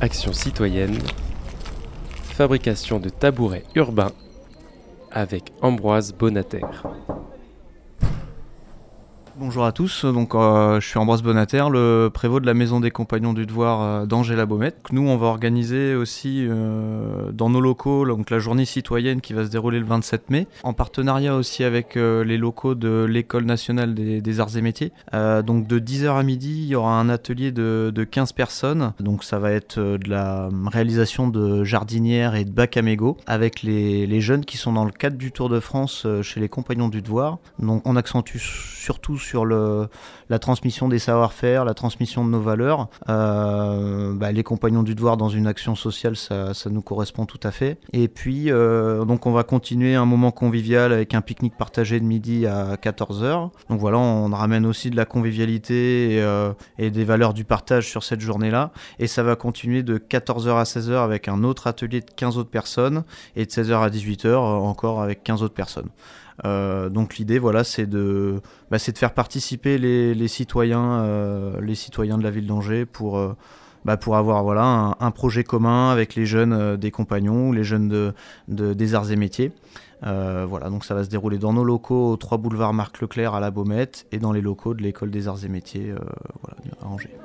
Action citoyenne, fabrication de tabourets urbains avec Ambroise Bonater. Bonjour à tous, donc euh, je suis Ambroise Bonater, le prévôt de la Maison des Compagnons du Devoir euh, d'Angela Baumette. Nous, on va organiser aussi euh, dans nos locaux donc, la journée citoyenne qui va se dérouler le 27 mai, en partenariat aussi avec les locaux de l'École nationale des, arts et métiers. donc de 10h à midi, il y aura un atelier de, 15 personnes, donc ça va être de la réalisation de jardinières et de bacs à avec les, jeunes qui sont dans le cadre du Tour de France chez les Compagnons du Devoir. Donc on accentue surtout sur le, la transmission des savoir-faire, la transmission de nos valeurs. Euh, bah, les compagnons du devoir dans une action sociale, ça, nous correspond tout à fait. Et puis, euh, donc on va continuer un moment convivial avec un pique-nique partagé de midi à 14h. Donc voilà, on ramène aussi de la convivialité et, euh, et des valeurs du partage sur cette journée-là. Et ça va continuer de 14h à 16h avec un autre atelier de 15 autres personnes et de 16h à 18h encore avec 15 autres personnes. Euh, donc l'idée, voilà, c'est de, bah, de faire participer les, citoyens, euh, les citoyens de la ville d'Angers pour, euh, bah, pour avoir voilà, un, projet commun avec les jeunes des compagnons, les jeunes de, des arts et métiers. voilà, donc ça va se dérouler dans nos locaux au 3 boulevard Marc Leclerc à la Baumette et dans les locaux de l'école des arts et métiers à Angers.